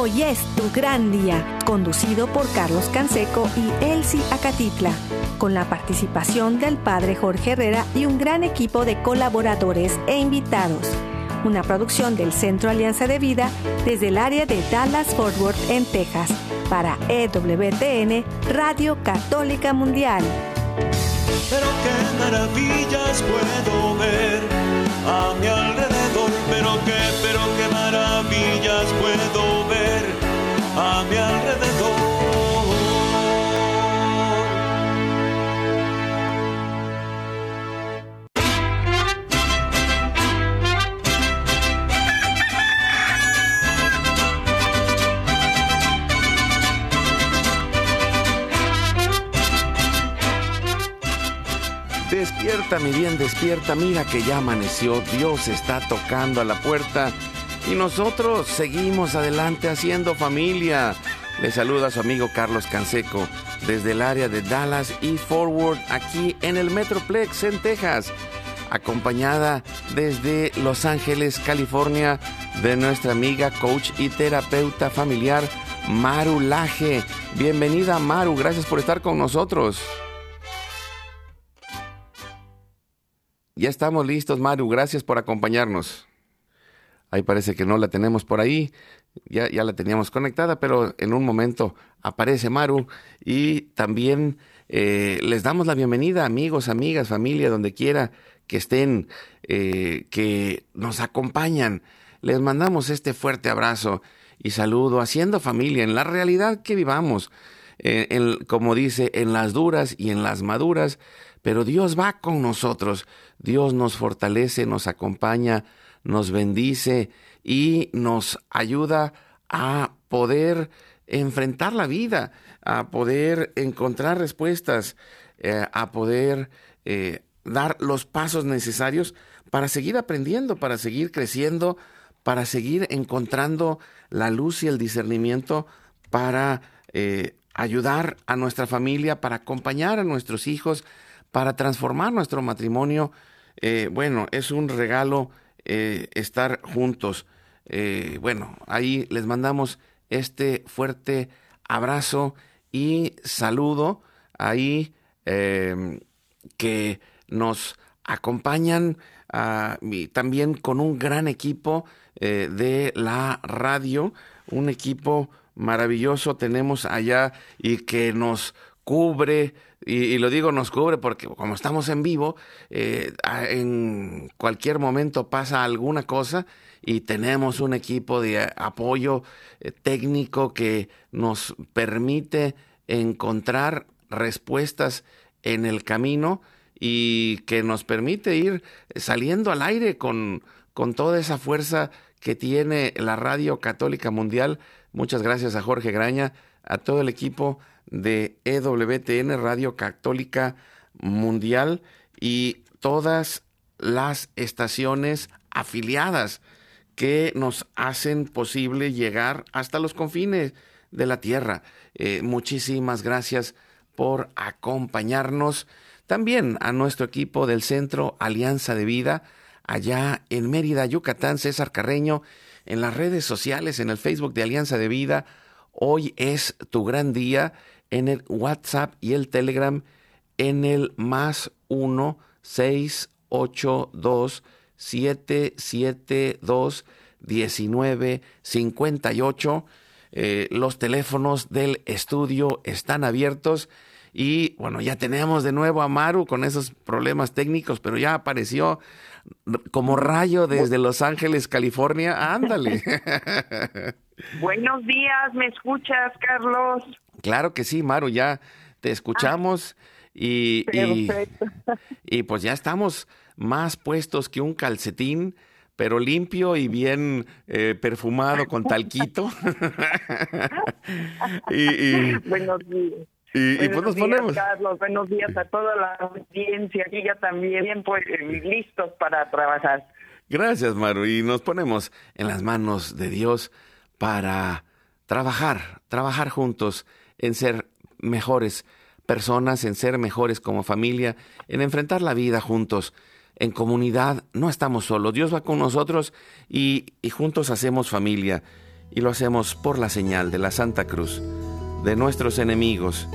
Hoy es tu gran día, conducido por Carlos Canseco y Elsie Acatitla, con la participación del padre Jorge Herrera y un gran equipo de colaboradores e invitados. Una producción del Centro Alianza de Vida desde el área de Dallas-Fort Worth en Texas para EWTN Radio Católica Mundial. Pero qué maravillas puedo ver a mi alrededor, pero qué, pero qué maravillas puedo ver a mi alrededor. Despierta, mi bien, despierta. Mira que ya amaneció. Dios está tocando a la puerta. Y nosotros seguimos adelante haciendo familia. Le saluda su amigo Carlos Canseco desde el área de Dallas y Forward aquí en el Metroplex en Texas. Acompañada desde Los Ángeles, California, de nuestra amiga, coach y terapeuta familiar Maru Laje. Bienvenida Maru, gracias por estar con nosotros. Ya estamos listos, Maru. Gracias por acompañarnos. Ahí parece que no la tenemos por ahí. Ya, ya la teníamos conectada, pero en un momento aparece Maru. Y también eh, les damos la bienvenida, amigos, amigas, familia, donde quiera que estén, eh, que nos acompañan. Les mandamos este fuerte abrazo y saludo, haciendo familia en la realidad que vivamos. Eh, como dice, en las duras y en las maduras, pero Dios va con nosotros. Dios nos fortalece, nos acompaña, nos bendice y nos ayuda a poder enfrentar la vida, a poder encontrar respuestas, eh, a poder eh, dar los pasos necesarios para seguir aprendiendo, para seguir creciendo, para seguir encontrando la luz y el discernimiento para eh, ayudar a nuestra familia, para acompañar a nuestros hijos, para transformar nuestro matrimonio. Bueno, es un regalo eh, estar juntos. Eh, bueno, ahí les mandamos este fuerte abrazo y saludo ahí em, que nos acompañan ah, también con un gran equipo de la radio, un equipo maravilloso tenemos allá y que nos cubre, y, lo digo nos cubre porque como estamos en vivo, eh, en cualquier momento pasa alguna cosa y tenemos un equipo de apoyo eh, técnico que nos permite encontrar respuestas en el camino y que nos permite ir saliendo al aire con, con toda esa fuerza que tiene la Radio Católica Mundial. Muchas gracias a Jorge Graña, a todo el equipo de EWTN, Radio Católica Mundial, y todas las estaciones afiliadas que nos hacen posible llegar hasta los confines de la tierra. Eh, muchísimas gracias por acompañarnos. También a nuestro equipo del Centro Alianza de Vida, allá en Mérida, Yucatán, César Carreño, en las redes sociales, en el Facebook de Alianza de Vida. Hoy es tu gran día en el WhatsApp y el Telegram en el más 1 682 772 1958. Eh, los teléfonos del estudio están abiertos y bueno, ya tenemos de nuevo a Maru con esos problemas técnicos, pero ya apareció como rayo desde Los Ángeles, California. Ándale. Buenos días, ¿me escuchas, Carlos? Claro que sí, Maru, ya te escuchamos y, y, pues ya estamos más puestos que un calcetín, pero limpio y bien eh, perfumado con talquito. y, Buenos días. Y, pues nos ponemos. Carlos, buenos días a toda la audiencia, aquí ya también, pues listos para trabajar. Gracias, Maru. Y nos ponemos en las manos de Dios para trabajar, trabajar juntos en ser mejores personas, en ser mejores como familia, en enfrentar la vida juntos. En comunidad no estamos solos, Dios va con nosotros y, y juntos hacemos familia y lo hacemos por la señal de la Santa Cruz, de nuestros enemigos.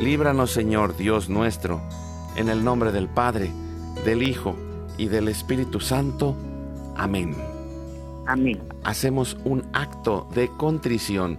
Líbranos, Señor Dios nuestro, en el nombre del Padre, del Hijo y del Espíritu Santo. Amén. Amén. Hacemos un acto de contrición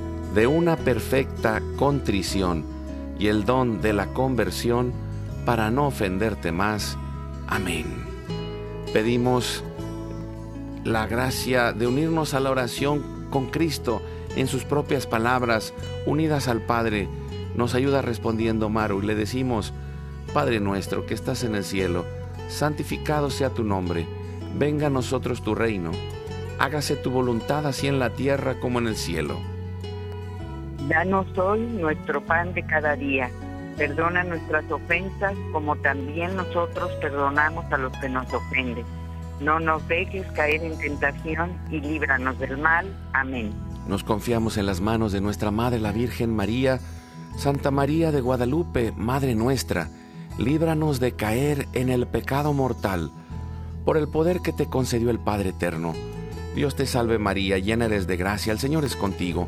de una perfecta contrición y el don de la conversión para no ofenderte más. Amén. Pedimos la gracia de unirnos a la oración con Cristo en sus propias palabras, unidas al Padre. Nos ayuda respondiendo Maru y le decimos, Padre nuestro que estás en el cielo, santificado sea tu nombre, venga a nosotros tu reino, hágase tu voluntad así en la tierra como en el cielo. Danos hoy nuestro pan de cada día. Perdona nuestras ofensas como también nosotros perdonamos a los que nos ofenden. No nos dejes caer en tentación y líbranos del mal. Amén. Nos confiamos en las manos de nuestra Madre la Virgen María. Santa María de Guadalupe, Madre nuestra, líbranos de caer en el pecado mortal, por el poder que te concedió el Padre Eterno. Dios te salve María, llena eres de gracia, el Señor es contigo.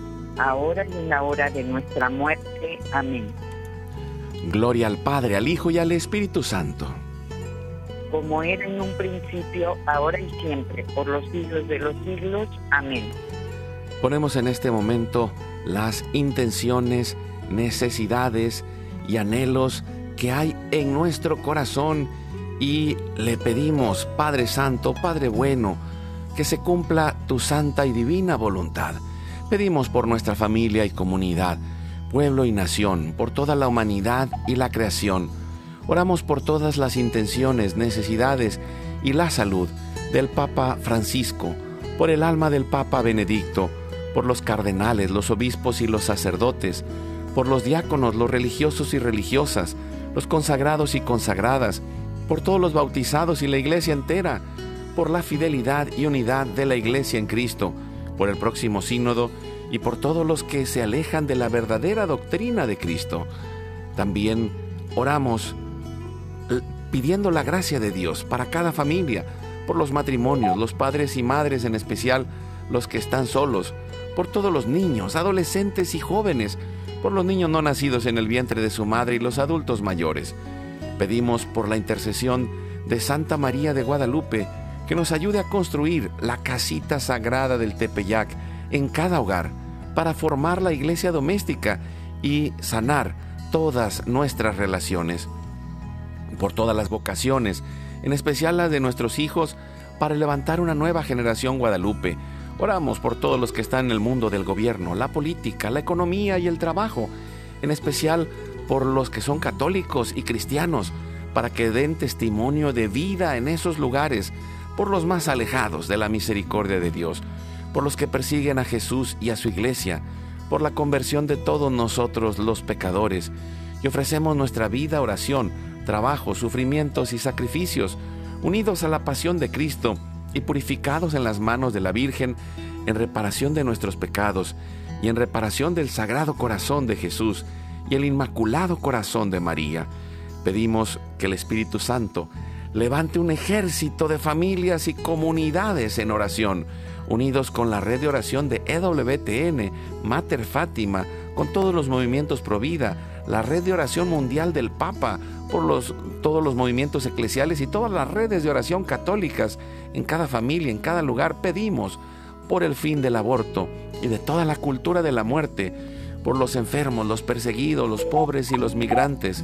ahora y en la hora de nuestra muerte. Amén. Gloria al Padre, al Hijo y al Espíritu Santo. Como era en un principio, ahora y siempre, por los siglos de los siglos. Amén. Ponemos en este momento las intenciones, necesidades y anhelos que hay en nuestro corazón y le pedimos, Padre Santo, Padre bueno, que se cumpla tu santa y divina voluntad Pedimos por nuestra familia y comunidad, pueblo y nación, por toda la humanidad y la creación. Oramos por todas las intenciones, necesidades y la salud del Papa Francisco, por el alma del Papa Benedicto, por los cardenales, los obispos y los sacerdotes, por los diáconos, los religiosos y religiosas, los consagrados y consagradas, por todos los bautizados y la iglesia entera, por la fidelidad y unidad de la iglesia en Cristo, por el próximo sínodo y por todos los que se alejan de la verdadera doctrina de Cristo. También oramos eh, pidiendo la gracia de Dios para cada familia, por los matrimonios, los padres y madres en especial, los que están solos, por todos los niños, adolescentes y jóvenes, por los niños no nacidos en el vientre de su madre y los adultos mayores. Pedimos por la intercesión de Santa María de Guadalupe, que nos ayude a construir la casita sagrada del Tepeyac en cada hogar para formar la iglesia doméstica y sanar todas nuestras relaciones. Por todas las vocaciones, en especial las de nuestros hijos, para levantar una nueva generación guadalupe. Oramos por todos los que están en el mundo del gobierno, la política, la economía y el trabajo, en especial por los que son católicos y cristianos, para que den testimonio de vida en esos lugares, por los más alejados de la misericordia de Dios, por los que persiguen a Jesús y a su iglesia, por la conversión de todos nosotros los pecadores, y ofrecemos nuestra vida, oración, trabajo, sufrimientos y sacrificios, unidos a la pasión de Cristo y purificados en las manos de la Virgen, en reparación de nuestros pecados y en reparación del Sagrado Corazón de Jesús y el Inmaculado Corazón de María. Pedimos que el Espíritu Santo levante un ejército de familias y comunidades en oración, unidos con la red de oración de EWTN, Mater Fátima, con todos los movimientos Provida, la red de oración mundial del Papa, por los, todos los movimientos eclesiales y todas las redes de oración católicas, en cada familia, en cada lugar, pedimos por el fin del aborto y de toda la cultura de la muerte, por los enfermos, los perseguidos, los pobres y los migrantes,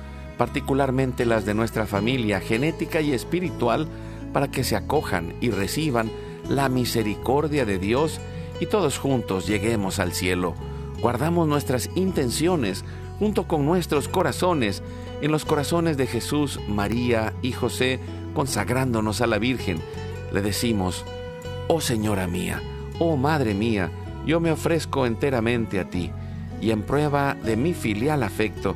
particularmente las de nuestra familia genética y espiritual, para que se acojan y reciban la misericordia de Dios y todos juntos lleguemos al cielo. Guardamos nuestras intenciones junto con nuestros corazones en los corazones de Jesús, María y José, consagrándonos a la Virgen. Le decimos, oh Señora mía, oh Madre mía, yo me ofrezco enteramente a ti, y en prueba de mi filial afecto,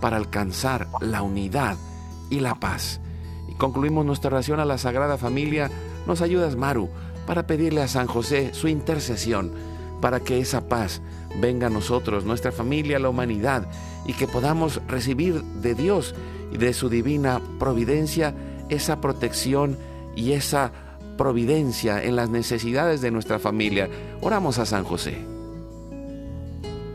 para alcanzar la unidad y la paz. Y concluimos nuestra oración a la Sagrada Familia. Nos ayudas, Maru, para pedirle a San José su intercesión para que esa paz venga a nosotros, nuestra familia, la humanidad, y que podamos recibir de Dios y de su divina providencia esa protección y esa providencia en las necesidades de nuestra familia. Oramos a San José.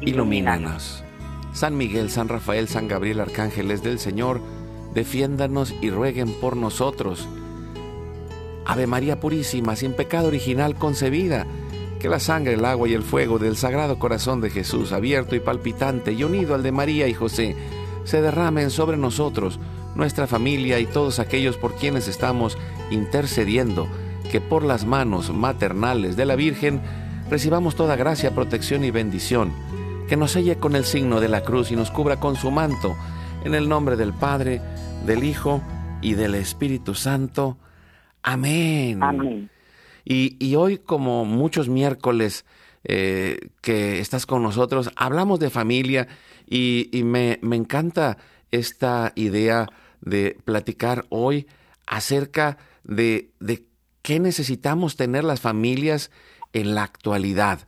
ilumínanos. San Miguel, San Rafael, San Gabriel, arcángeles del Señor, defiéndanos y rueguen por nosotros. Ave María Purísima, sin pecado original concebida, que la sangre, el agua y el fuego del Sagrado Corazón de Jesús, abierto y palpitante y unido al de María y José, se derramen sobre nosotros, nuestra familia y todos aquellos por quienes estamos intercediendo, que por las manos maternales de la Virgen recibamos toda gracia, protección y bendición, que nos selle con el signo de la cruz y nos cubra con su manto, en el nombre del Padre, del Hijo y del Espíritu Santo. Amén. Amén. Y, hoy, como muchos miércoles eh, que estás con nosotros, hablamos de familia y, me, encanta esta idea de platicar hoy acerca de, de qué necesitamos tener las familias en la actualidad.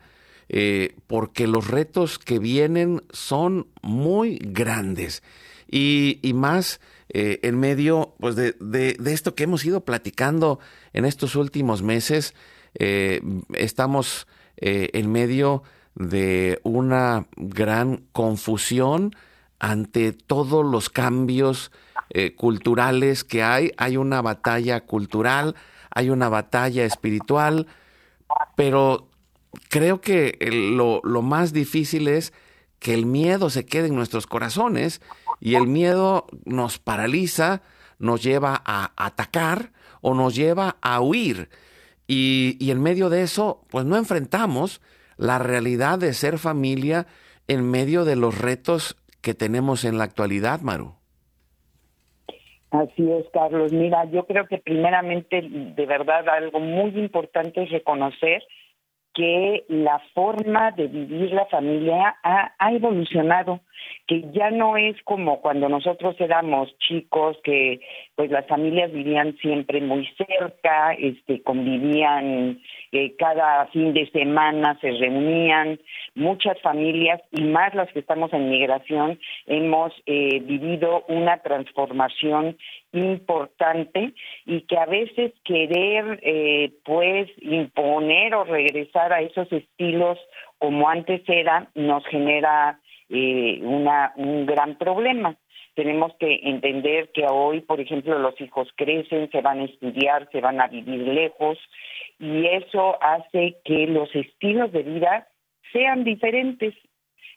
Eh, porque los retos que vienen son muy grandes y, más eh, en medio pues de, esto que hemos ido platicando en estos últimos meses. Eh, estamos en medio de una gran confusión ante todos los cambios culturales que hay. Hay una batalla cultural, hay una batalla espiritual, pero creo que lo, lo más difícil es que el miedo se quede en nuestros corazones y el miedo nos paraliza, nos lleva a atacar o nos lleva a huir. Y, y, en medio de eso, pues no enfrentamos la realidad de ser familia en medio de los retos que tenemos en la actualidad, Maru. Así es, Carlos. Mira, yo creo que primeramente, de verdad, algo muy importante es reconocer que la forma de vivir la familia ha, evolucionado, que ya no es como cuando nosotros éramos chicos, que pues las familias vivían siempre muy cerca, este, convivían eh, cada fin de semana, se reunían, muchas familias y más las que estamos en migración hemos eh, vivido una transformación importante y que a veces querer eh, pues imponer o regresar a esos estilos como antes era nos genera eh, una, un gran problema. Tenemos que entender que hoy, por ejemplo, los hijos crecen, se van a estudiar, se van a vivir lejos y eso hace que los estilos de vida sean diferentes.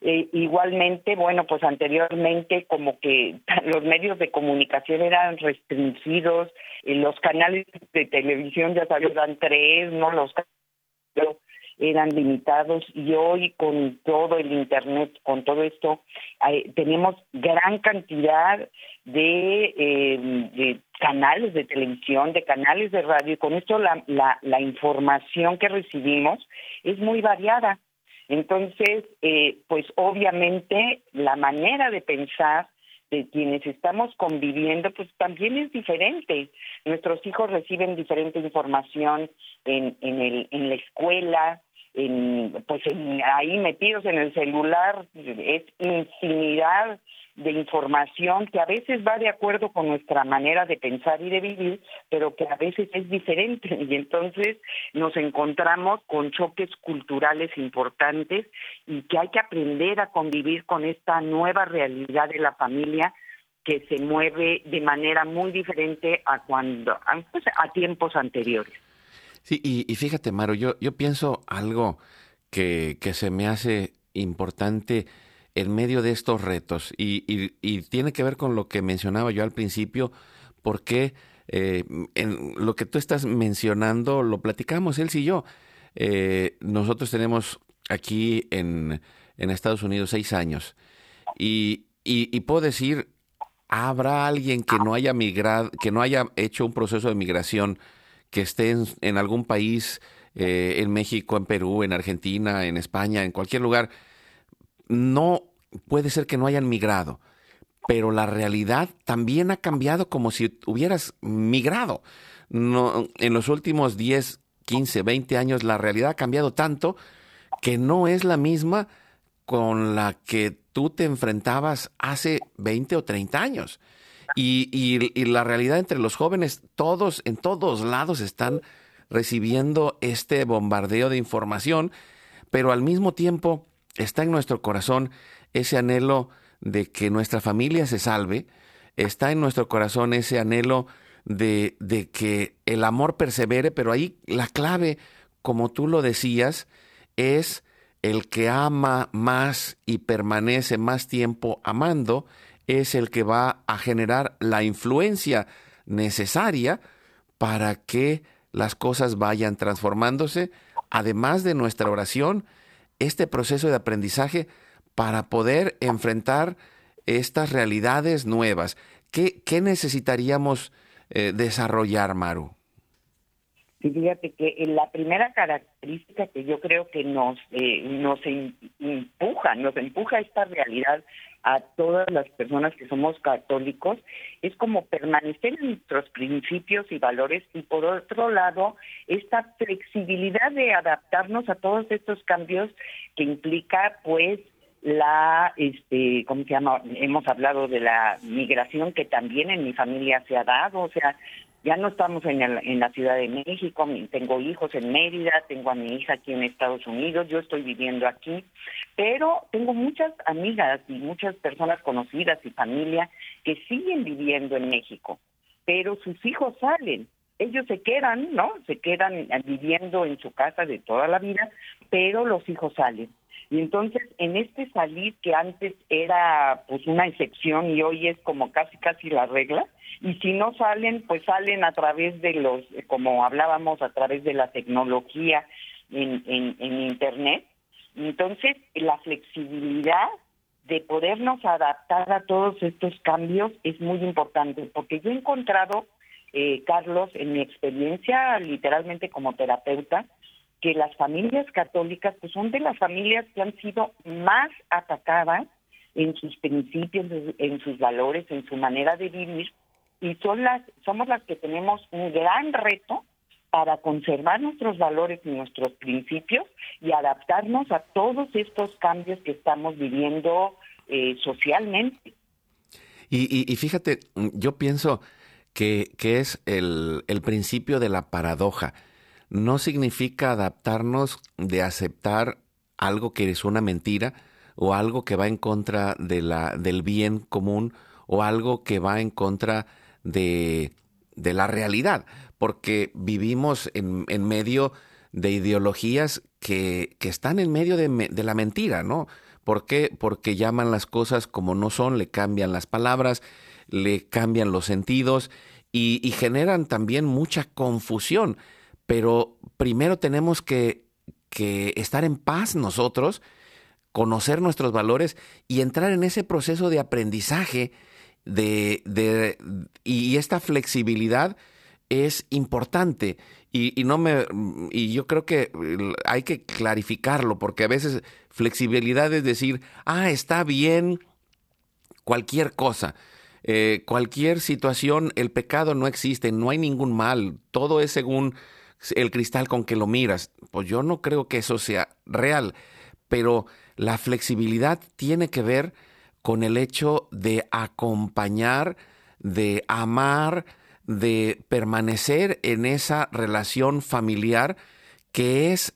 Eh, igualmente, bueno, pues anteriormente como que los medios de comunicación eran restringidos, eh, los canales de televisión ya sabes, eran tres, ¿no? Los eran limitados y hoy con todo el internet, con todo esto, tenemos gran cantidad de, eh, de, canales de televisión, de canales de radio y con esto la, la información que recibimos es muy variada. Entonces, eh, pues obviamente la manera de pensar de quienes estamos conviviendo, pues también es diferente. Nuestros hijos reciben diferente información en, en, el, en la escuela, en, pues ahí metidos en el celular, es infinidad de información que a veces va de acuerdo con nuestra manera de pensar y de vivir, pero que a veces es diferente y entonces nos encontramos con choques culturales importantes y que hay que aprender a convivir con esta nueva realidad de la familia que se mueve de manera muy diferente a cuando a, pues, tiempos anteriores. Sí, y, fíjate, Maro, yo, yo pienso algo que, que se me hace importante en medio de estos retos y, tiene que ver con lo que mencionaba yo al principio, porque eh, en lo que tú estás mencionando lo platicamos él y yo. Eh, nosotros tenemos aquí en, en, Estados Unidos seis años y, y, puedo decir, habrá alguien que no haya migrado, que no haya hecho un proceso de migración, que esté en, algún país, eh, en México, en Perú, en Argentina, en España, en cualquier lugar, no puede ser que no hayan migrado, pero la realidad también ha cambiado como si hubieras migrado. No, en los últimos 10, 15, 20 años la realidad ha cambiado tanto que no es la misma con la que tú te enfrentabas hace 20 o 30 años. Y, la realidad entre los jóvenes, todos, en todos lados están recibiendo este bombardeo de información, pero al mismo tiempo está en nuestro corazón ese anhelo de que nuestra familia se salve, está en nuestro corazón ese anhelo de, de que el amor persevere, pero ahí la clave, como tú lo decías, es el que ama más y permanece más tiempo amando, es el que va a generar la influencia necesaria para que las cosas vayan transformándose, además de nuestra oración este proceso de aprendizaje para poder enfrentar estas realidades nuevas. ¿Qué, qué necesitaríamos eh, desarrollar, Maru? Sí, fíjate que la primera característica que yo creo que nos eh, nos empuja, nos empuja esta realidad a todas las personas que somos católicos es como permanecer en nuestros principios y valores y por otro lado esta flexibilidad de adaptarnos a todos estos cambios que implica pues la, este, ¿cómo se llama? Hemos hablado de la migración que también en mi familia se ha dado, o sea, ya no estamos en, en la Ciudad de México, tengo hijos en Mérida, tengo a mi hija aquí en Estados Unidos, yo estoy viviendo aquí, pero tengo muchas amigas y muchas personas conocidas y familia que siguen viviendo en México, pero sus hijos salen ellos se quedan, ¿no? Se quedan viviendo en su casa de toda la vida, pero los hijos salen. Y entonces, en este salir que antes era pues una excepción y hoy es como casi casi la regla, y si no salen, pues salen a través de los, como hablábamos, a través de la tecnología en, en, en Internet. Entonces, la flexibilidad de podernos adaptar a todos estos cambios es muy importante, porque yo he encontrado, eh, Carlos, en mi experiencia literalmente como terapeuta, que las familias católicas pues son de las familias que han sido más atacadas en sus principios, en sus valores, en su manera de vivir y son las somos las que tenemos un gran reto para conservar nuestros valores y nuestros principios y adaptarnos a todos estos cambios que estamos viviendo eh, socialmente. Y, y, fíjate, yo pienso que, que es el, el principio de la paradoja no significa adaptarnos de aceptar algo que es una mentira o algo que va en contra de la, del bien común o algo que va en contra de, de la realidad, porque vivimos en, en medio de ideologías que, que están en medio de, de, la mentira, ¿no? ¿Por qué? Porque llaman las cosas como no son, le cambian las palabras, le cambian los sentidos y, y generan también mucha confusión pero primero tenemos que, estar en paz nosotros, conocer nuestros valores y entrar en ese proceso de aprendizaje de, de, y esta flexibilidad es importante. Y, y, no me y yo creo que hay que clarificarlo porque a veces flexibilidad es decir ah está bien cualquier cosa eh, cualquier situación el pecado no existe no hay ningún mal todo es según el cristal con que lo miras. Pues yo no creo que eso sea real, pero la flexibilidad tiene que ver con el hecho de acompañar, de amar, de permanecer en esa relación familiar que es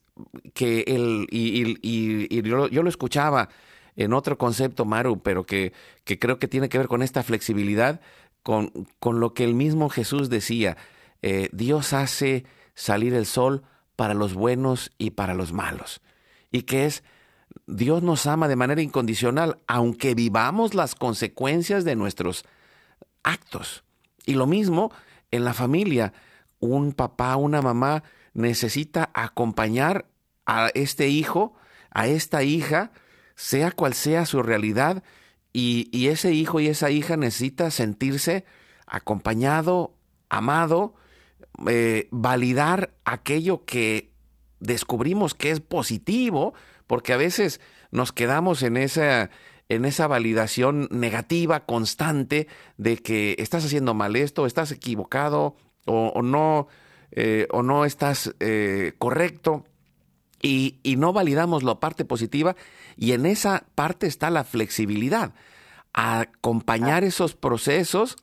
que el, y, yo, lo escuchaba en otro concepto, Maru, pero que, que, creo que tiene que ver con esta flexibilidad, con, con lo que el mismo Jesús decía. Eh, Dios hace salir el sol para los buenos y para los malos. Y que es, Dios nos ama de manera incondicional, aunque vivamos las consecuencias de nuestros actos. Y lo mismo en la familia. Un papá, una mamá necesita acompañar a este hijo, a esta hija, sea cual sea su realidad, y, y ese hijo y esa hija necesita sentirse acompañado, amado, eh, validar aquello que descubrimos que es positivo, porque a veces nos quedamos en esa, en esa validación negativa constante de que estás haciendo mal esto, estás equivocado o, no, eh, o no estás eh, correcto. Y, y, no validamos la parte positiva y en esa parte está la flexibilidad, acompañar esos procesos,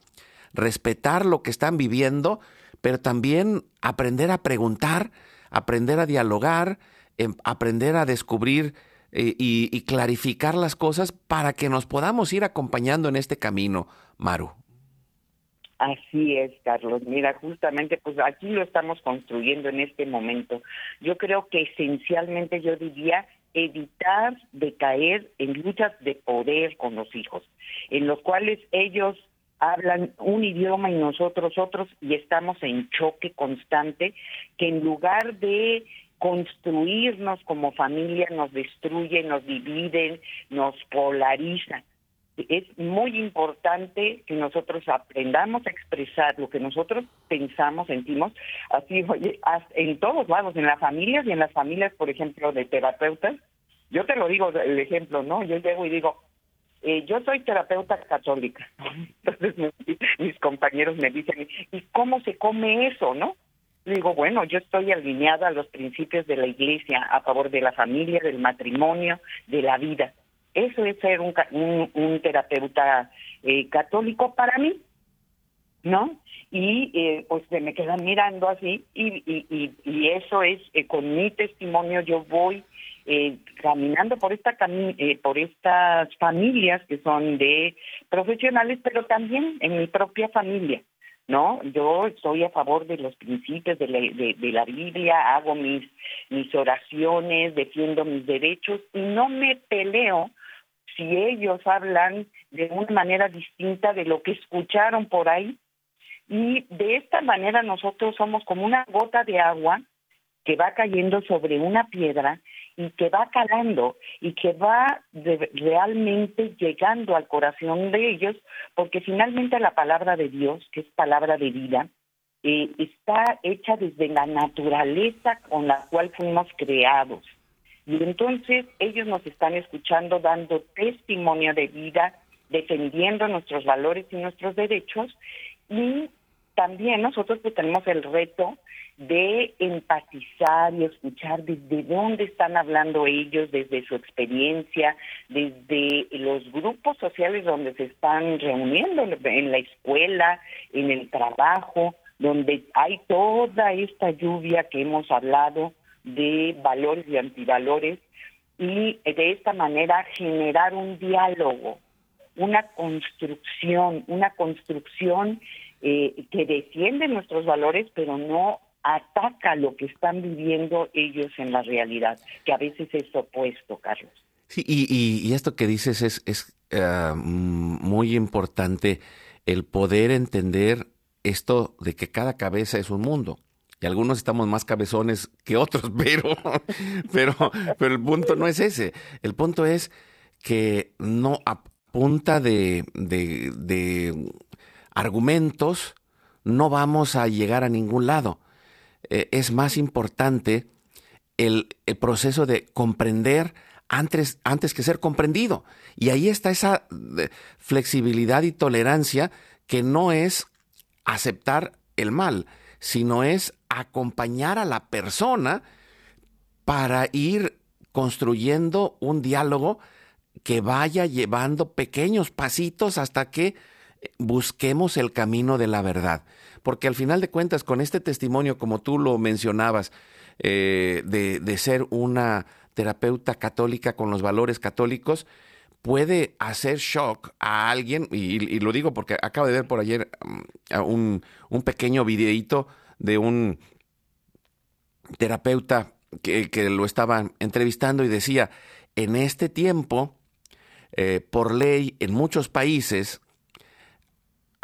respetar lo que están viviendo, pero también aprender a preguntar, aprender a dialogar, em, aprender a descubrir eh, y, clarificar las cosas para que nos podamos ir acompañando en este camino, Maru. Así es, Carlos. Mira, justamente, pues aquí lo estamos construyendo en este momento. Yo creo que esencialmente yo diría evitar de caer en luchas de poder con los hijos, en los cuales ellos hablan un idioma y nosotros otros y estamos en choque constante que en lugar de construirnos como familia nos destruyen, nos dividen, nos polarizan. Es muy importante que nosotros aprendamos a expresar lo que nosotros pensamos, sentimos, así en todos lados, en las familias y en las familias, por ejemplo, de terapeutas. Yo te lo digo, el ejemplo, ¿no? Yo llego y digo, eh, yo soy terapeuta católica. Entonces mis compañeros me dicen, ¿y cómo se come eso, no? Digo, bueno, yo estoy alineada a los principios de la iglesia a favor de la familia, del matrimonio, de la vida. Eso es ser un, un, terapeuta eh, católico para mí, ¿no? Y eh, pues se me quedan mirando así y, y, y, eso es, eh, con mi testimonio yo voy eh, caminando por esta eh, por estas familias que son de profesionales, pero también en mi propia familia. ¿no? Yo estoy a favor de los principios de la, de, la Biblia, hago mis, mis oraciones, defiendo mis derechos y no me peleo si ellos hablan de una manera distinta de lo que escucharon por ahí. Y de esta manera nosotros somos como una gota de agua que va cayendo sobre una piedra y que va calando y que va realmente llegando al corazón de ellos, porque finalmente la palabra de Dios, que es palabra de vida, eh, está hecha desde la naturaleza con la cual fuimos creados. Y entonces ellos nos están escuchando dando testimonio de vida, defendiendo nuestros valores y nuestros derechos y también nosotros pues, tenemos el reto de empatizar y escuchar desde dónde están hablando ellos, desde su experiencia, desde los grupos sociales donde se están reuniendo, en la escuela, en el trabajo, donde hay toda esta lluvia que hemos hablado de valores y antivalores, y de esta manera generar un diálogo, una construcción, una construcción eh, que defiende nuestros valores, pero no ataca lo que están viviendo ellos en la realidad, que a veces es opuesto, Carlos. Sí, y, esto que dices es, es eh, muy importante, el poder entender esto de que cada cabeza es un mundo. Y algunos estamos más cabezones que otros, pero, pero, pero el punto no es ese. El punto es que no a punta de, de, de argumentos no vamos a llegar a ningún lado. Eh, es más importante el, proceso de comprender antes, antes que ser comprendido. Y ahí está esa eh, flexibilidad y tolerancia que no es aceptar el mal, sino es acompañar a la persona para ir construyendo un diálogo que vaya llevando pequeños pasitos hasta que busquemos el camino de la verdad porque al final de cuentas, con este testimonio, como tú lo mencionabas, eh, de, ser una terapeuta católica con los valores católicos, puede hacer shock a alguien, y, lo digo porque acabo de ver por ayer mm, un, un pequeño videíto de un terapeuta que, lo estaba entrevistando y decía, en este tiempo, eh, por ley, en muchos países,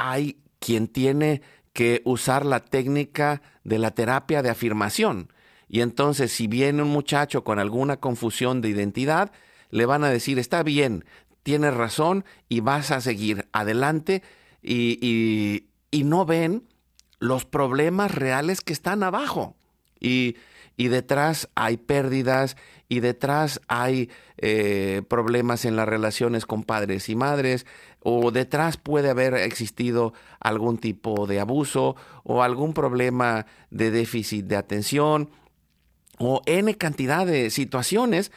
hay quien tiene que usar la técnica de la terapia de afirmación. Y entonces, si viene un muchacho con alguna confusión de identidad, le van a decir, está bien, tienes razón y vas a seguir adelante y, no ven los problemas reales que están abajo. Y detrás hay pérdidas y detrás hay eh, problemas en las relaciones con padres y madres, o detrás puede haber existido algún tipo de abuso o algún problema de déficit de atención o N cantidad de situaciones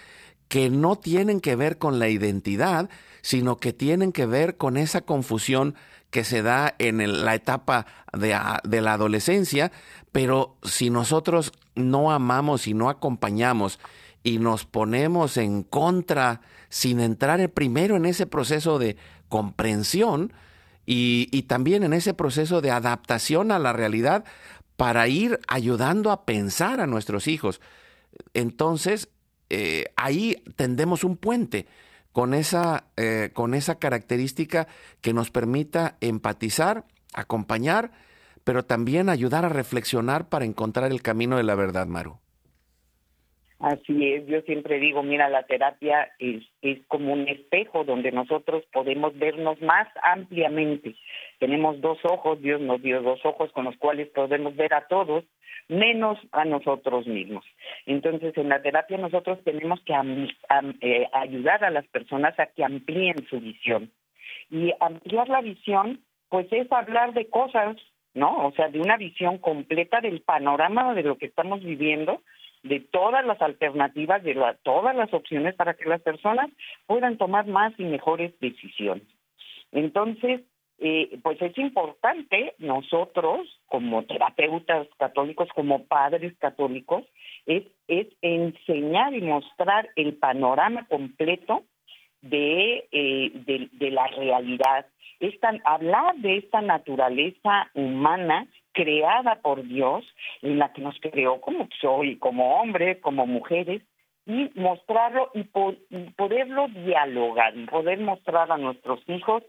que no tienen que ver con la identidad, sino que tienen que ver con esa confusión que se da en la etapa de, de, la adolescencia, pero si nosotros no amamos y no acompañamos y nos ponemos en contra sin entrar primero en ese proceso de comprensión y, también en ese proceso de adaptación a la realidad para ir ayudando a pensar a nuestros hijos. Entonces, eh, ahí tendemos un puente con esa, eh, con esa característica que nos permita empatizar, acompañar, pero también ayudar a reflexionar para encontrar el camino de la verdad, Maru. Así es, yo siempre digo, mira, la terapia es, es como un espejo donde nosotros podemos vernos más ampliamente. Tenemos dos ojos, Dios nos dio dos ojos con los cuales podemos ver a todos, menos a nosotros mismos. Entonces, en la terapia nosotros tenemos que eh, ayudar a las personas a que amplíen su visión. Y ampliar la visión, pues es hablar de cosas, ¿no? O sea, de una visión completa del panorama de lo que estamos viviendo de todas las alternativas, de todas las opciones para que las personas puedan tomar más y mejores decisiones. Entonces, eh, pues es importante nosotros, como terapeutas católicos, como padres católicos, es, enseñar y mostrar el panorama completo de, eh, de, la realidad. Es hablar de esta naturaleza humana creada por Dios, en la que nos creó como soy, como hombres, como mujeres, y mostrarlo y, y poderlo dialogar, y poder mostrar a nuestros hijos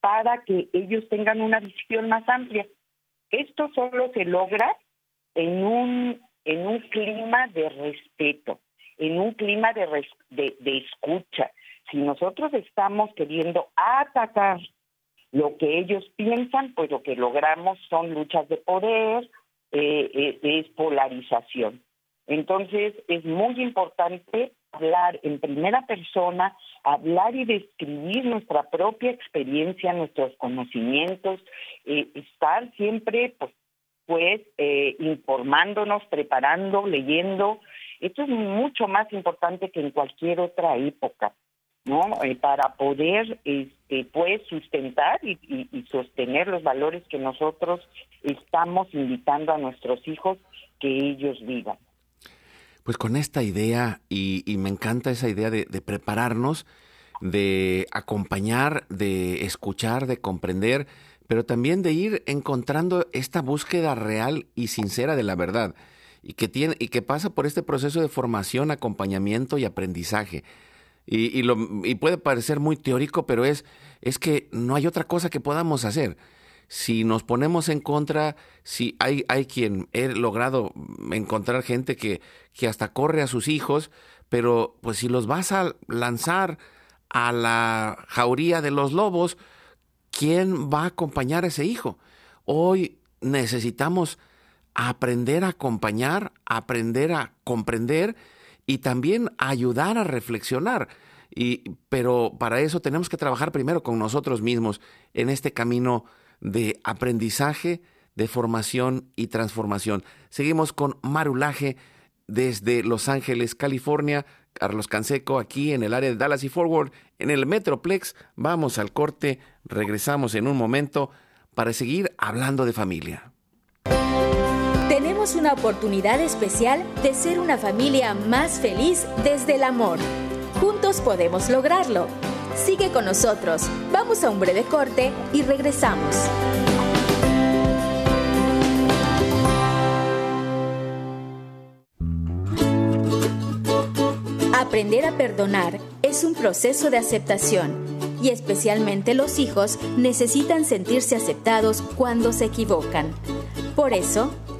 para que ellos tengan una visión más amplia. Esto solo se logra en un, en un clima de respeto, en un clima de, de, escucha. Si nosotros estamos queriendo atacar lo que ellos piensan, pues lo que logramos son luchas de poder, eh, eh, es polarización. Entonces es muy importante hablar en primera persona, hablar y describir nuestra propia experiencia, nuestros conocimientos, eh, estar siempre pues, pues eh, informándonos, preparando, leyendo. Esto es mucho más importante que en cualquier otra época, ¿no? Eh, para poder este, pues sustentar y, sostener los valores que nosotros estamos invitando a nuestros hijos que ellos vivan. Pues con esta idea, y, me encanta esa idea de, prepararnos, de acompañar, de escuchar, de comprender, pero también de ir encontrando esta búsqueda real y sincera de la verdad, y que, tiene, y que pasa por este proceso de formación, acompañamiento y aprendizaje. Y, lo, y puede parecer muy teórico, pero es, es que no hay otra cosa que podamos hacer si nos ponemos en contra, si hay, hay quien he logrado encontrar gente que, que hasta corre a sus hijos, pero pues si los vas a lanzar a la jauría de los lobos, ¿quién va a acompañar a ese hijo? Hoy necesitamos aprender a acompañar, aprender a comprender y también ayudar a reflexionar. Y, pero para eso tenemos que trabajar primero con nosotros mismos en este camino de aprendizaje, de formación y transformación. Seguimos con Marulaje desde Los Ángeles, California. Carlos Canseco aquí en el área de Dallas y Forward, en el Metroplex. Vamos al corte, regresamos en un momento para seguir hablando de familia. Tenemos una oportunidad especial de ser una familia más feliz desde el amor. Juntos podemos lograrlo. Sigue con nosotros. Vamos a un breve corte y regresamos. Aprender a perdonar es un proceso de aceptación y especialmente los hijos necesitan sentirse aceptados cuando se equivocan. Por eso,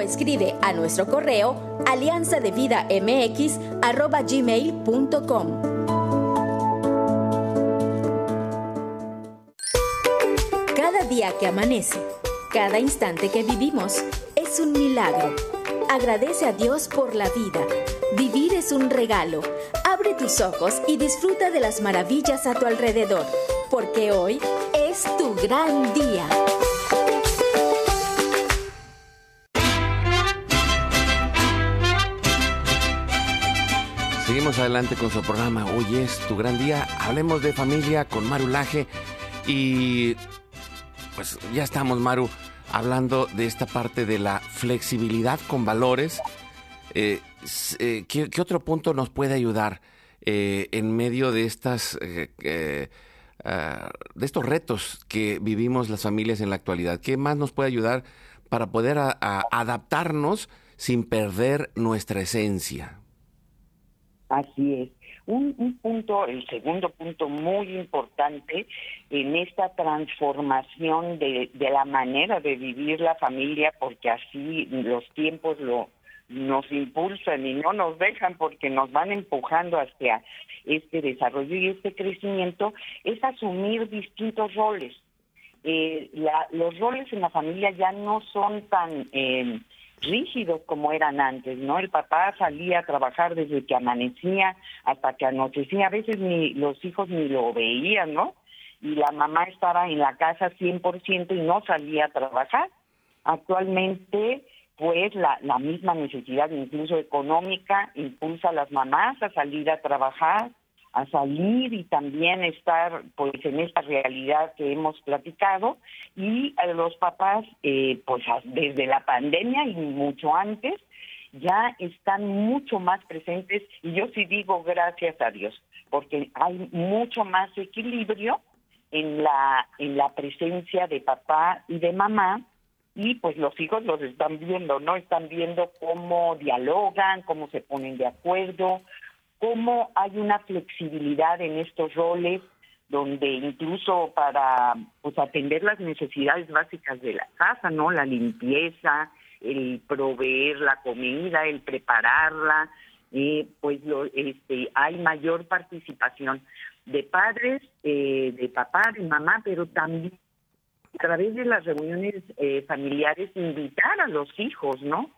escribe a nuestro correo alianza de vida mx gmail.com. día que amanece, cada instante que vivimos es un milagro. Agradece a Dios por la vida. Vivir es un regalo. Abre tus ojos y disfruta de las maravillas a tu alrededor, porque hoy es tu gran día. Adelante con su programa. Hoy es tu gran día. Hablemos de familia con Marulaje. Y pues ya estamos, Maru, hablando de esta parte de la flexibilidad con valores. Eh, eh, ¿qué, otro punto nos puede ayudar eh, en medio de estas ah, de estos retos que vivimos las familias en la actualidad? ¿Qué más nos puede ayudar para poder adaptarnos sin perder nuestra esencia? Así es. Un, punto, el segundo punto muy importante en esta transformación de, la manera de vivir la familia, porque así los tiempos lo nos impulsan y no nos dejan porque nos van empujando hacia este desarrollo y este crecimiento, es asumir distintos roles. Eh, los roles en la familia ya no son tan eh, rígidos como eran antes, ¿no? El papá salía a trabajar desde que amanecía hasta que anochecía, a veces ni los hijos ni lo veían, ¿no? Y la mamá estaba en la casa 100% y no salía a trabajar. Actualmente, pues la, la misma necesidad, incluso económica, impulsa a las mamás a salir a trabajar, a salir y también estar pues en esta realidad que hemos platicado. Y a los papás eh, pues desde la pandemia y mucho antes ya están mucho más presentes. Y yo sí digo gracias a Dios porque hay mucho más equilibrio en la en la presencia de papá y de mamá. Y pues los hijos los están viendo, ¿no? Están viendo cómo dialogan, cómo se ponen de acuerdo, cómo hay una flexibilidad en estos roles donde incluso para pues atender las necesidades básicas de la casa, ¿no? La limpieza, el proveer la comida, el prepararla, eh, pues lo, este, hay mayor participación de padres, eh, de papá, de mamá, pero también a través de las reuniones eh, familiares invitar a los hijos, ¿no?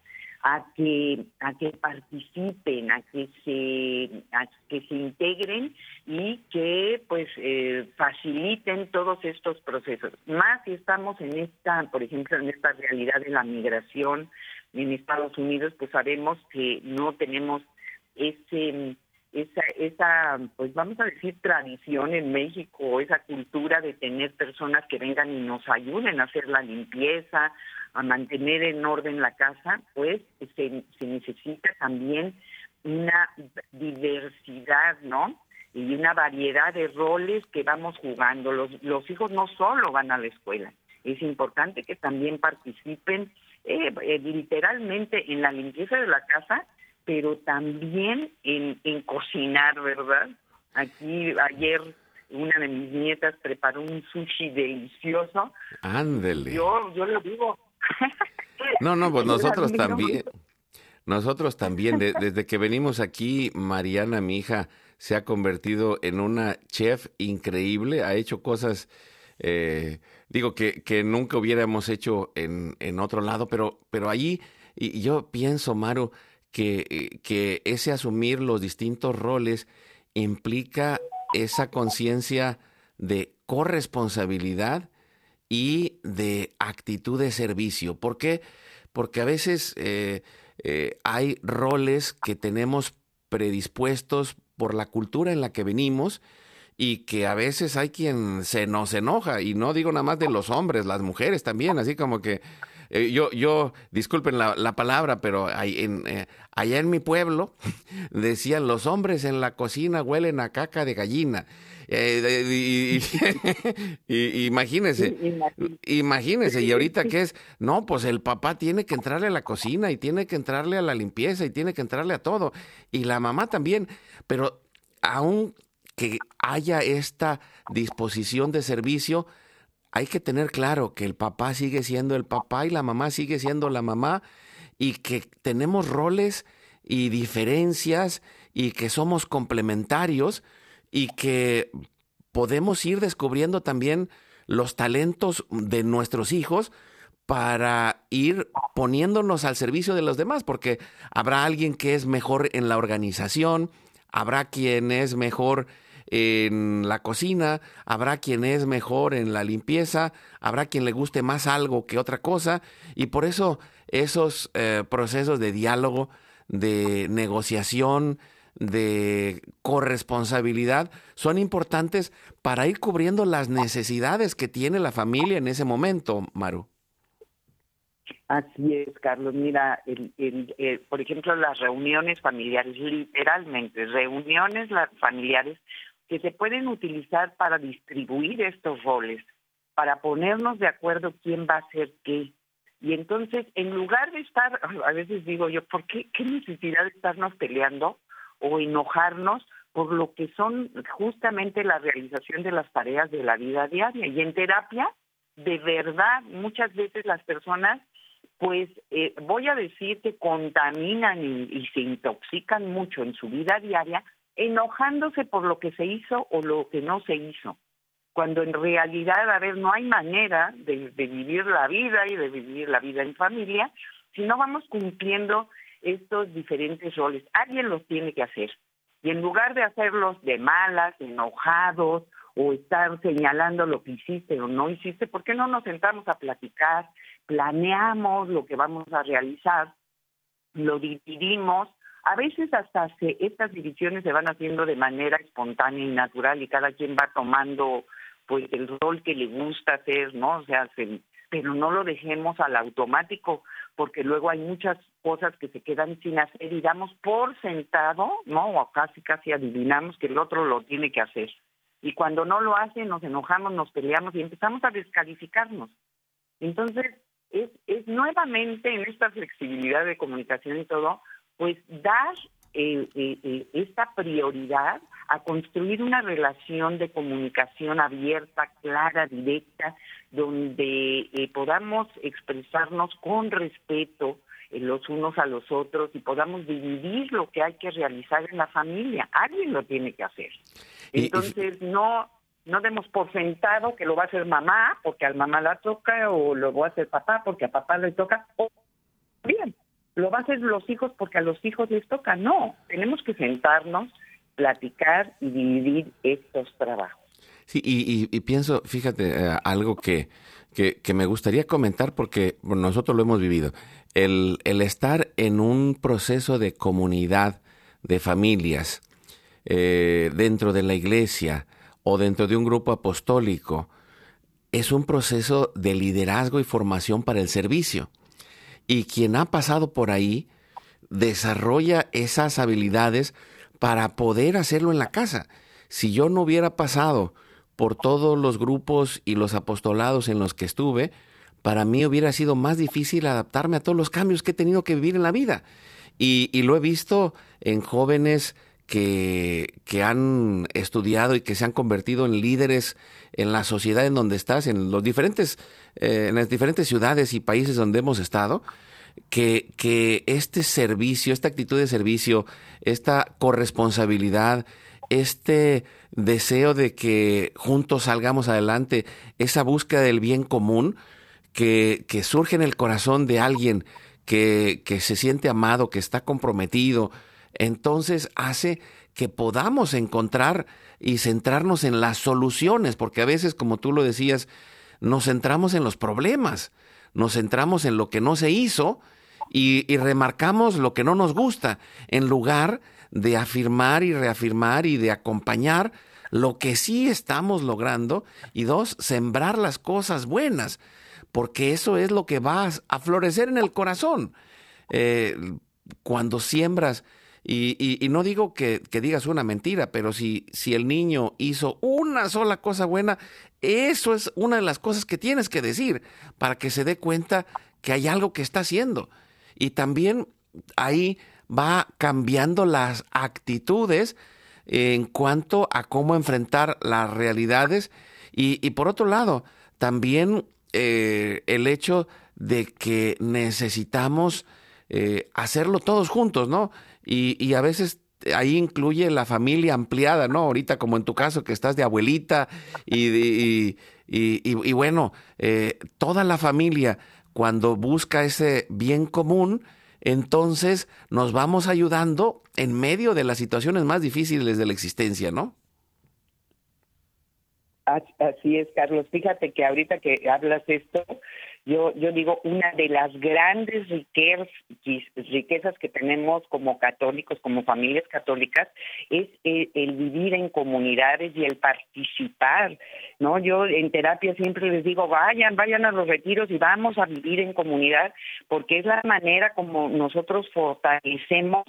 A que a que participen, a que se a que se integren y que pues eh, faciliten todos estos procesos. Más si estamos en esta, por ejemplo, en esta realidad de la migración en Estados Unidos, pues sabemos que no tenemos ese esa, esa, pues vamos a decir, tradición en México, esa cultura de tener personas que vengan y nos ayuden a hacer la limpieza, a mantener en orden la casa, pues se, se necesita también una diversidad, ¿no? Y una variedad de roles que vamos jugando. Los, los hijos no solo van a la escuela, es importante que también participen eh, eh, literalmente en la limpieza de la casa, pero también en, en cocinar, ¿verdad? Aquí ayer una de mis nietas preparó un sushi delicioso. Ándele. Yo, yo lo digo, no, no, pues nosotros también. Nosotros también, desde que venimos aquí, Mariana, mi hija, se ha convertido en una chef increíble, ha hecho cosas, eh, digo, que, que, nunca hubiéramos hecho en, en, otro lado, pero, pero allí, y yo pienso, Maru, que, que ese asumir los distintos roles implica esa conciencia de corresponsabilidad y de actitud de servicio. ¿Por qué? Porque a veces eh, eh, hay roles que tenemos predispuestos por la cultura en la que venimos y que a veces hay quien se nos enoja, y no digo nada más de los hombres, las mujeres también, así como que eh, yo, yo, disculpen la, la palabra, pero en, allá en mi pueblo decían los hombres en la cocina huelen a caca de gallina. Eh, y, imagínese, imagínese, y ahorita que es, no, pues el papá tiene que entrarle a la cocina y tiene que entrarle a la limpieza y tiene que entrarle a todo, y la mamá también, pero aún que haya esta disposición de servicio, hay que tener claro que el papá sigue siendo el papá y la mamá sigue siendo la mamá y que tenemos roles y diferencias y que somos complementarios y que podemos ir descubriendo también los talentos de nuestros hijos para ir poniéndonos al servicio de los demás, porque habrá alguien que es mejor en la organización, habrá quien es mejor en la cocina, habrá quien es mejor en la limpieza, habrá quien le guste más algo que otra cosa, y por eso esos eh, procesos de diálogo, de negociación, de corresponsabilidad son importantes para ir cubriendo las necesidades que tiene la familia en ese momento, Maru. Así es, Carlos. Mira, el, por ejemplo, las reuniones familiares, literalmente, reuniones familiares que se pueden utilizar para distribuir estos roles, para ponernos de acuerdo quién va a hacer qué. Y entonces, en lugar de estar, a veces digo yo, ¿por qué, qué necesidad de estarnos peleando o enojarnos por lo que son justamente la realización de las tareas de la vida diaria? Y en terapia, de verdad, muchas veces las personas pues eh, voy a decir que contaminan y, se intoxican mucho en su vida diaria enojándose por lo que se hizo o lo que no se hizo. Cuando en realidad, a ver, no hay manera de, vivir la vida y de vivir la vida en familia si no vamos cumpliendo estos diferentes roles. Alguien los tiene que hacer. Y en lugar de hacerlos de malas, enojados o estar señalando lo que hiciste o no hiciste, ¿por qué no nos sentamos a platicar, planeamos lo que vamos a realizar, lo dividimos? A veces hasta se, estas divisiones se van haciendo de manera espontánea y natural y cada quien va tomando pues el rol que le gusta hacer, ¿no? O sea, pero no lo dejemos al automático, porque luego hay muchas cosas que se quedan sin hacer y damos por sentado, ¿no? O casi casi adivinamos que el otro lo tiene que hacer y cuando no lo hacen nos enojamos, nos peleamos y empezamos a descalificarnos. Entonces, es, es nuevamente en esta flexibilidad de comunicación y todo, pues dar eh, eh, eh, esta prioridad a construir una relación de comunicación abierta, clara, directa, donde podamos expresarnos con respeto los unos a los otros y podamos dividir lo que hay que realizar en la familia. Alguien lo tiene que hacer. Entonces, no no demos por sentado que lo va a hacer mamá porque al mamá la toca o lo va a hacer papá porque a papá le toca. O bien, lo va a hacer los hijos porque a los hijos les toca. No, tenemos que sentarnos, platicar y dividir estos trabajos. Sí, y, pienso, fíjate, eh, algo que, que, me gustaría comentar porque nosotros lo hemos vivido. El, el estar en un proceso de comunidad, de familias, eh, dentro de la iglesia o dentro de un grupo apostólico, es un proceso de liderazgo y formación para el servicio. Y quien ha pasado por ahí desarrolla esas habilidades para poder hacerlo en la casa. Si yo no hubiera pasado por todos los grupos y los apostolados en los que estuve, para mí hubiera sido más difícil adaptarme a todos los cambios que he tenido que vivir en la vida. Y, y lo he visto en jóvenes que, que, han estudiado y que se han convertido en líderes en la sociedad en donde estás, en los diferentes, eh, en las diferentes ciudades y países donde hemos estado, que, que este servicio, esta actitud de servicio, esta corresponsabilidad, este deseo de que juntos salgamos adelante, esa búsqueda del bien común que, que surge en el corazón de alguien que, que se siente amado, que está comprometido, entonces hace que podamos encontrar y centrarnos en las soluciones, porque a veces, como tú lo decías, nos centramos en los problemas, nos centramos en lo que no se hizo y, remarcamos lo que no nos gusta, en lugar de afirmar y reafirmar y de acompañar lo que sí estamos logrando y dos, sembrar las cosas buenas, porque eso es lo que va a florecer en el corazón. Eh, cuando siembras y, no digo que, digas una mentira, pero si, si el niño hizo una sola cosa buena, eso es una de las cosas que tienes que decir para que se dé cuenta que hay algo que está haciendo. Y también ahí va cambiando las actitudes en cuanto a cómo enfrentar las realidades. Y, por otro lado, también eh, el hecho de que necesitamos eh, hacerlo todos juntos, ¿no? Y, a veces ahí incluye la familia ampliada, ¿no? Ahorita como en tu caso que estás de abuelita y, y, bueno, eh, toda la familia cuando busca ese bien común, entonces nos vamos ayudando en medio de las situaciones más difíciles de la existencia, ¿no? Así es, Carlos. Fíjate que ahorita que hablas esto, yo, yo digo, una de las grandes riquezas, que tenemos como católicos, como familias católicas, es el, el, vivir en comunidades y el participar, ¿no? Yo en terapia siempre les digo, vayan, vayan a los retiros y vamos a vivir en comunidad, porque es la manera como nosotros fortalecemos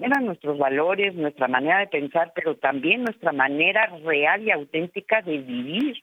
eran nuestros valores, nuestra manera de pensar, pero también nuestra manera real y auténtica de vivir.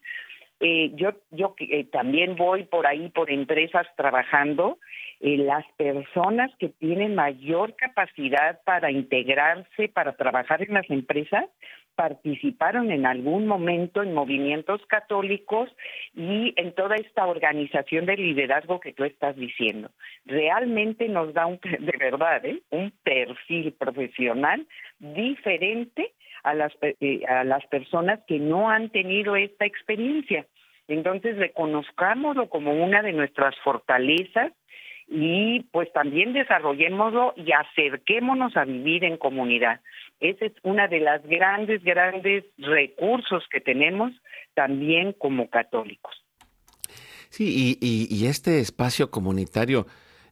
Eh, yo yo eh, también voy por ahí por empresas trabajando eh, las personas que tienen mayor capacidad para integrarse para trabajar en las empresas participaron en algún momento en movimientos católicos y en toda esta organización de liderazgo que tú estás diciendo. Realmente nos da un, de verdad, ¿eh? un perfil profesional diferente a las, eh, a las personas que no han tenido esta experiencia. Entonces, reconozcámoslo como una de nuestras fortalezas y pues también desarrollémoslo y acerquémonos a vivir en comunidad. Ese es una de las grandes, grandes recursos que tenemos también como católicos. Sí, y, y, este espacio comunitario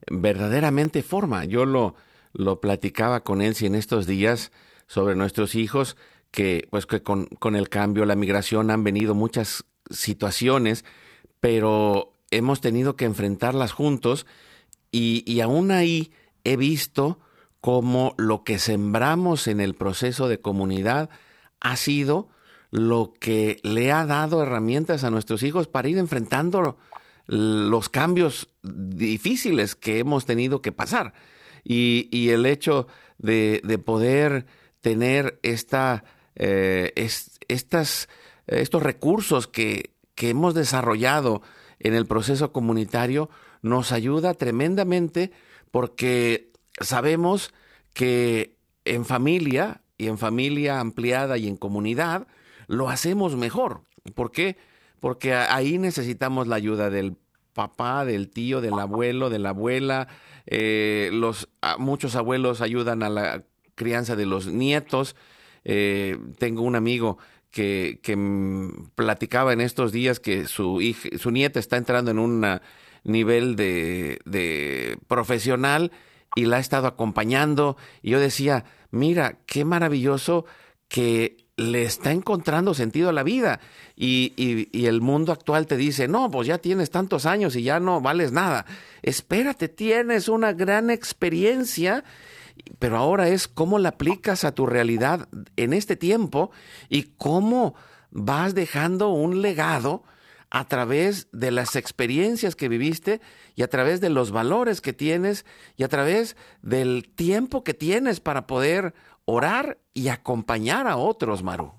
verdaderamente forma. Yo lo, lo platicaba con él en estos días sobre nuestros hijos, que pues que con, con el cambio, la migración han venido muchas situaciones, pero hemos tenido que enfrentarlas juntos y, y aún ahí he visto cómo lo que sembramos en el proceso de comunidad ha sido lo que le ha dado herramientas a nuestros hijos para ir enfrentando los cambios difíciles que hemos tenido que pasar. Y, y el hecho de, de poder tener esta, eh, estas, estos recursos que, que hemos desarrollado en el proceso comunitario nos ayuda tremendamente porque sabemos que en familia y en familia ampliada y en comunidad lo hacemos mejor. ¿Por qué? Porque ahí necesitamos la ayuda del papá, del tío, del abuelo, de la abuela. Eh, los, muchos abuelos ayudan a la crianza de los nietos. Eh, tengo un amigo que, platicaba en estos días que su, su nieta está entrando en un nivel de, de profesional y la ha estado acompañando. Y yo decía, mira, qué maravilloso que le está encontrando sentido a la vida. Y, y, y, el mundo actual te dice, no, pues ya tienes tantos años y ya no vales nada. Espérate, tienes una gran experiencia pero ahora es cómo la aplicas a tu realidad en este tiempo y cómo vas dejando un legado a través de las experiencias que viviste y a través de los valores que tienes y a través del tiempo que tienes para poder orar y acompañar a otros, Maru.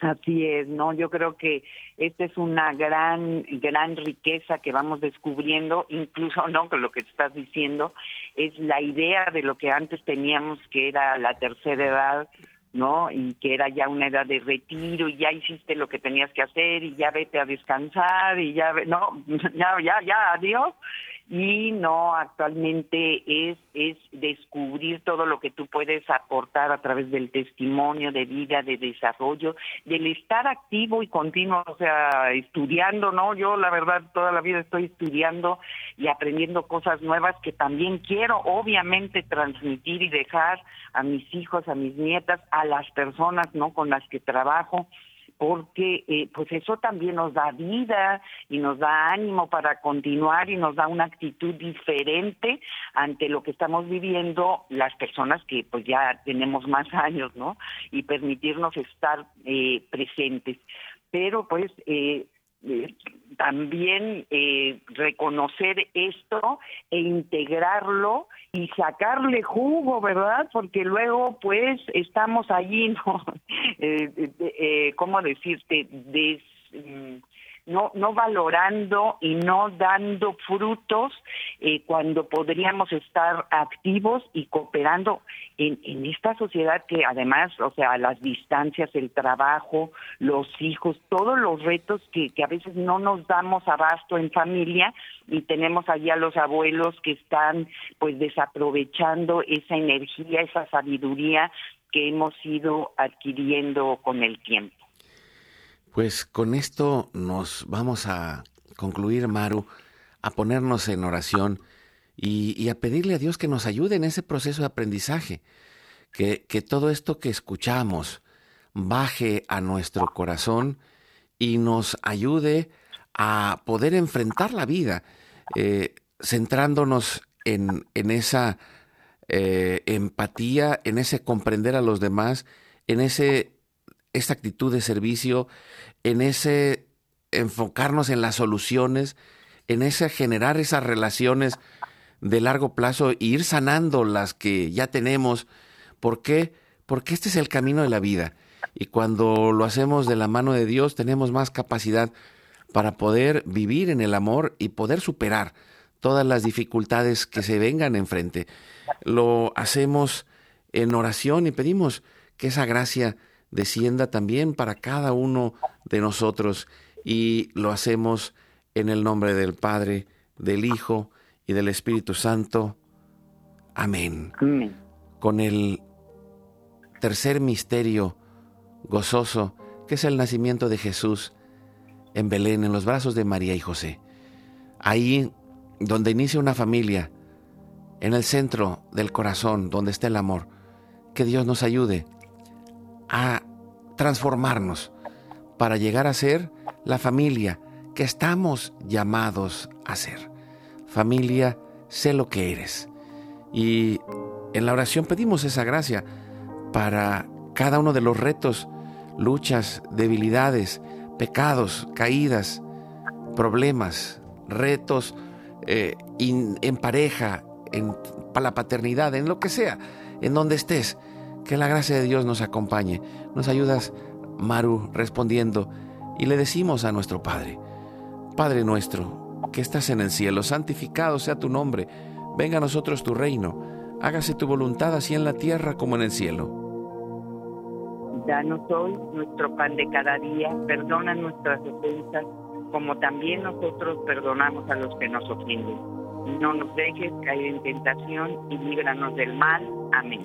Así es, ¿no? Yo creo que esta es una gran, gran riqueza que vamos descubriendo, incluso, ¿no? Con lo que estás diciendo, es la idea de lo que antes teníamos que era la tercera edad, ¿no? Y que era ya una edad de retiro y ya hiciste lo que tenías que hacer y ya vete a descansar y ya, no, ya, ya, ya, adiós y no actualmente es es descubrir todo lo que tú puedes aportar a través del testimonio de vida, de desarrollo, del estar activo y continuo, o sea, estudiando, ¿no? Yo la verdad toda la vida estoy estudiando y aprendiendo cosas nuevas que también quiero obviamente transmitir y dejar a mis hijos, a mis nietas, a las personas, ¿no? con las que trabajo porque eh, pues eso también nos da vida y nos da ánimo para continuar y nos da una actitud diferente ante lo que estamos viviendo las personas que pues ya tenemos más años, ¿no? Y permitirnos estar eh, presentes. Pero pues eh, eh, también eh, reconocer esto e integrarlo y sacarle jugo, ¿verdad? Porque luego pues estamos allí, ¿no? eh, eh, ¿Cómo decirte? Des, mm, no, no valorando y no dando frutos eh, cuando podríamos estar activos y cooperando en, en esta sociedad que además, o sea, las distancias, el trabajo, los hijos, todos los retos que, que a veces no nos damos abasto en familia y tenemos allí a los abuelos que están pues desaprovechando esa energía, esa sabiduría que hemos ido adquiriendo con el tiempo. Pues con esto nos vamos a concluir, Maru, a ponernos en oración y, a pedirle a Dios que nos ayude en ese proceso de aprendizaje, que, que todo esto que escuchamos baje a nuestro corazón y nos ayude a poder enfrentar la vida, eh, centrándonos en, en esa eh, empatía, en ese comprender a los demás, en ese, esa actitud de servicio, en ese enfocarnos en las soluciones, en ese generar esas relaciones de largo plazo e ir sanando las que ya tenemos. ¿Por qué? Porque este es el camino de la vida. Y cuando lo hacemos de la mano de Dios, tenemos más capacidad para poder vivir en el amor y poder superar todas las dificultades que se vengan enfrente. Lo hacemos en oración y pedimos que esa gracia descienda también para cada uno de nosotros y lo hacemos en el nombre del Padre, del Hijo y del Espíritu Santo. Amén. Con el tercer misterio gozoso, que es el nacimiento de Jesús en Belén, en los brazos de María y José. Ahí donde inicia una familia, en el centro del corazón, donde está el amor, que Dios nos ayude a transformarnos para llegar a ser la familia que estamos llamados a ser. Familia, sé lo que eres. Y en la oración pedimos esa gracia para cada uno de los retos, luchas, debilidades, pecados, caídas, problemas, retos eh, en pareja, en la paternidad, en lo que sea, en donde estés. Que la gracia de Dios nos acompañe. Nos ayudas, Maru, respondiendo, y le decimos a nuestro Padre, Padre nuestro, que estás en el cielo, santificado sea tu nombre, venga a nosotros tu reino, hágase tu voluntad así en la tierra como en el cielo. Danos hoy nuestro pan de cada día, perdona nuestras ofensas, como también nosotros perdonamos a los que nos ofenden. No nos dejes caer en tentación y líbranos del mal. Amén.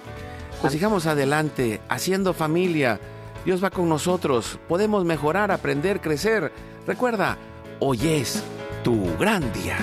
Pues sigamos adelante, haciendo familia. Dios va con nosotros. Podemos mejorar, aprender, crecer. Recuerda, hoy es tu gran día.